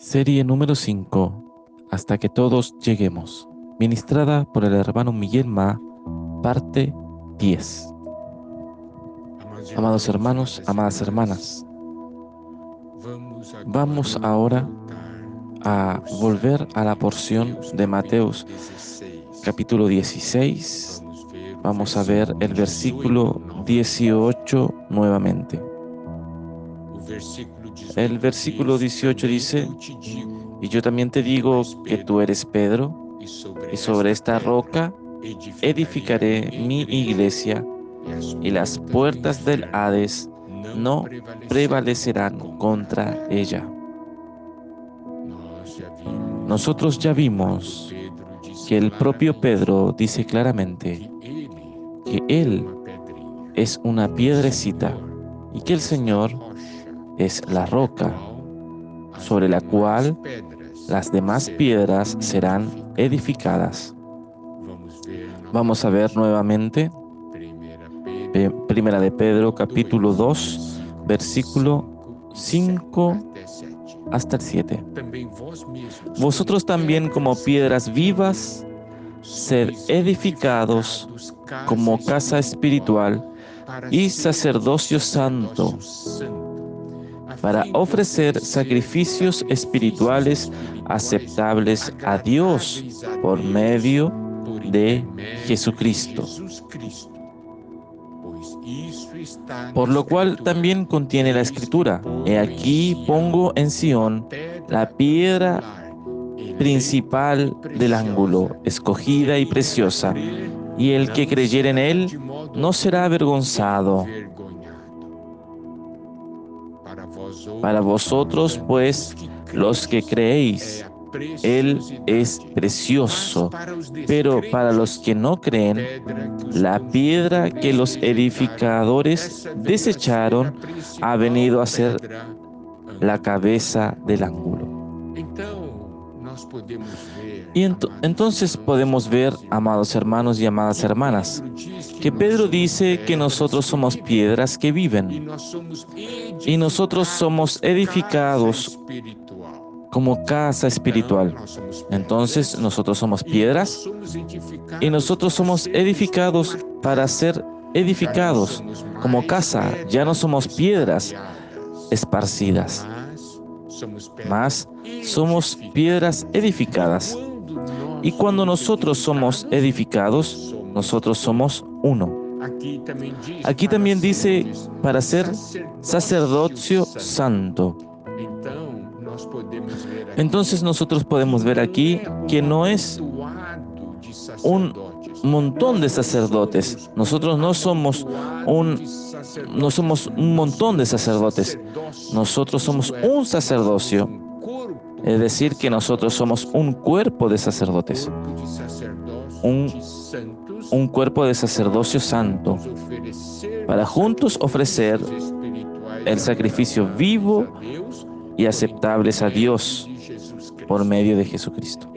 Serie número 5, Hasta que todos lleguemos, ministrada por el hermano Miguel Ma, parte 10. Amados hermanos, amadas hermanas, vamos ahora a volver a la porción de Mateos capítulo 16. Vamos a ver el versículo 18 nuevamente. El versículo 18 dice, y yo también te digo que tú eres Pedro, y sobre esta roca edificaré mi iglesia, y las puertas del Hades no prevalecerán contra ella. Nosotros ya vimos que el propio Pedro dice claramente que él es una piedrecita y que el Señor es la roca sobre la cual las demás piedras serán edificadas. Vamos a ver nuevamente Primera de Pedro capítulo 2 versículo 5 hasta el 7. Vosotros también como piedras vivas, sed edificados como casa espiritual y sacerdocio santo para ofrecer sacrificios espirituales aceptables a Dios por medio de Jesucristo. Por lo cual también contiene la escritura, he aquí pongo en Sión la piedra principal del ángulo, escogida y preciosa, y el que creyere en él no será avergonzado. Para vosotros, pues, los que creéis, Él es precioso, pero para los que no creen, la piedra que los edificadores desecharon ha venido a ser la cabeza del ángulo. Y entonces podemos ver, amados hermanos y amadas hermanas, que Pedro dice que nosotros somos piedras que viven y nosotros somos edificados como casa espiritual. Entonces nosotros somos piedras y nosotros somos edificados para ser edificados. Como casa. Ya no somos piedras esparcidas, más somos piedras edificadas. Y cuando nosotros somos edificados, nosotros somos uno. Aquí también dice para ser sacerdocio santo. Entonces nosotros podemos ver aquí que no es un montón de sacerdotes. Nosotros no somos un no somos un montón de sacerdotes. Nosotros somos un sacerdocio. Es decir, que nosotros somos un cuerpo de sacerdotes. Un, un cuerpo de sacerdocio santo. Para juntos ofrecer el sacrificio vivo y aceptables a Dios por medio de Jesucristo.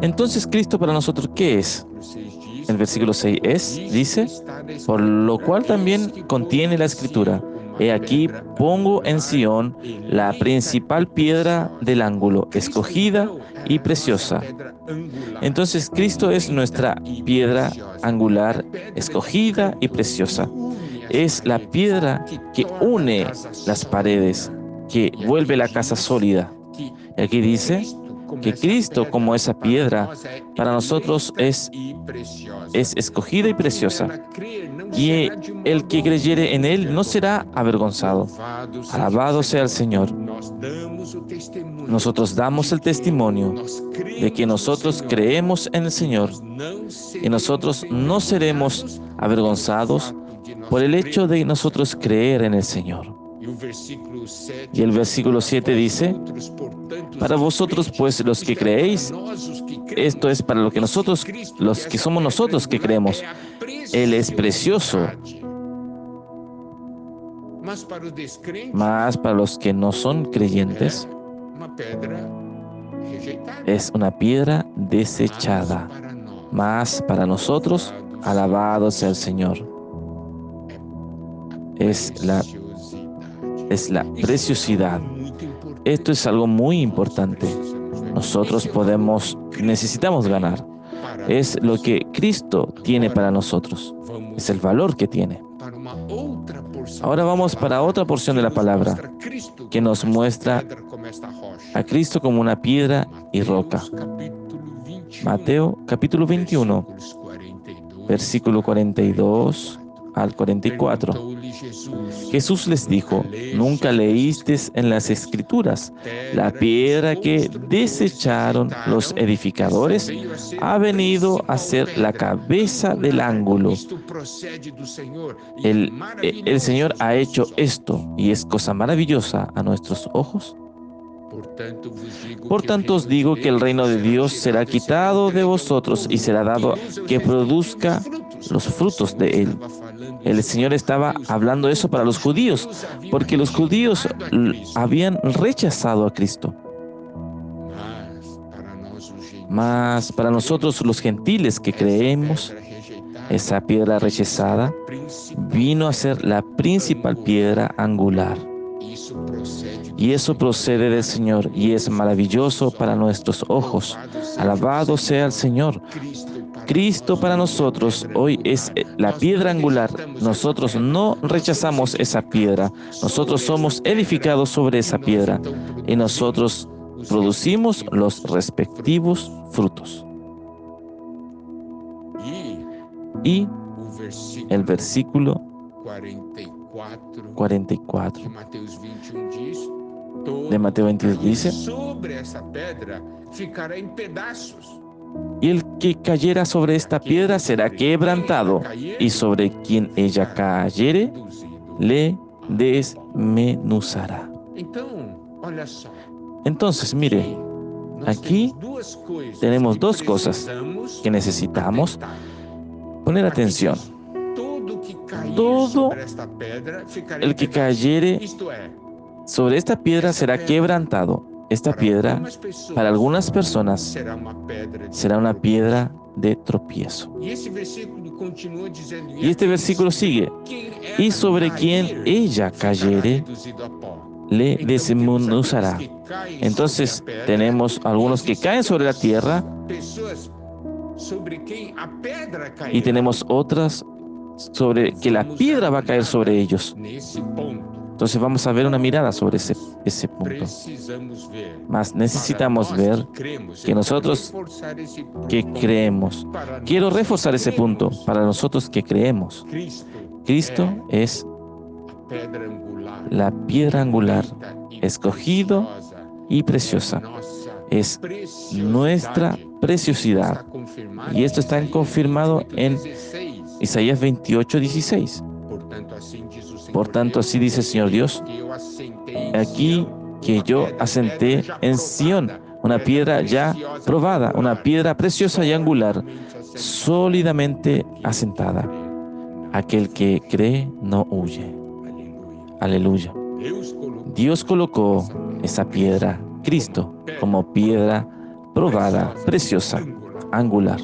Entonces, Cristo para nosotros, ¿qué es? El versículo 6 es, dice, por lo cual también contiene la escritura. He aquí pongo en Sión la principal piedra del ángulo, escogida y preciosa. Entonces Cristo es nuestra piedra angular, escogida y preciosa es la piedra que une las paredes, que vuelve la casa sólida. Y aquí dice que Cristo como esa piedra para nosotros es, es escogida y preciosa. Y el que creyere en Él no será avergonzado. Alabado sea el Señor. Nosotros damos el testimonio de que nosotros creemos en el Señor y nosotros no seremos avergonzados por el hecho de nosotros creer en el Señor. Y el versículo 7 dice, para vosotros pues los que creéis, esto es para lo que nosotros, los que somos nosotros que creemos, Él es precioso. Más para los que no son creyentes, es una piedra desechada. Más para nosotros, alabado sea el Señor. Es la, es la preciosidad. Esto es algo muy importante. Nosotros podemos, necesitamos ganar. Es lo que Cristo tiene para nosotros. Es el valor que tiene. Ahora vamos para otra porción de la palabra que nos muestra a Cristo como una piedra y roca. Mateo capítulo 21, versículo 42 al 44. Jesús les dijo, ¿nunca leísteis en las escrituras la piedra que desecharon los edificadores? Ha venido a ser la cabeza del ángulo. El, el Señor ha hecho esto y es cosa maravillosa a nuestros ojos. Por tanto os digo que el reino de Dios será quitado de vosotros y será dado que produzca los frutos de él. El Señor estaba hablando eso para los judíos, porque los judíos habían rechazado a Cristo. Mas para nosotros los gentiles que creemos, esa piedra rechazada vino a ser la principal piedra angular. Y eso procede del Señor y es maravilloso para nuestros ojos. Alabado sea el Señor. Cristo para nosotros hoy es la piedra angular. Nosotros no rechazamos esa piedra. Nosotros somos edificados sobre esa piedra y nosotros producimos los respectivos frutos. Y el versículo 44 de Mateo 21 dice, y el que cayera sobre esta piedra será quebrantado, y sobre quien ella cayere, le desmenuzará. Entonces, mire, aquí tenemos dos cosas que necesitamos poner atención. Todo el que cayere sobre esta piedra será quebrantado. Esta piedra, para algunas personas, será una piedra de tropiezo. Y este versículo sigue, y sobre quien ella cayere, le desmenuzará. Entonces tenemos algunos que caen sobre la tierra y tenemos otras sobre que la piedra va a caer sobre ellos. Entonces vamos a ver una mirada sobre ese, ese punto. Mas necesitamos ver que nosotros que creemos, quiero reforzar ese punto para nosotros que creemos. Cristo es la piedra angular, escogido y preciosa. Es nuestra preciosidad. Y esto está confirmado en Isaías 28, 16. Por tanto, así dice el Señor Dios, aquí que yo asenté en Sión, una piedra ya probada, una piedra preciosa y angular, sólidamente asentada. Aquel que cree no huye. Aleluya. Dios colocó esa piedra, Cristo, como piedra probada, preciosa, angular,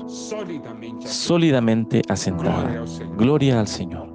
sólidamente asentada. Gloria al Señor.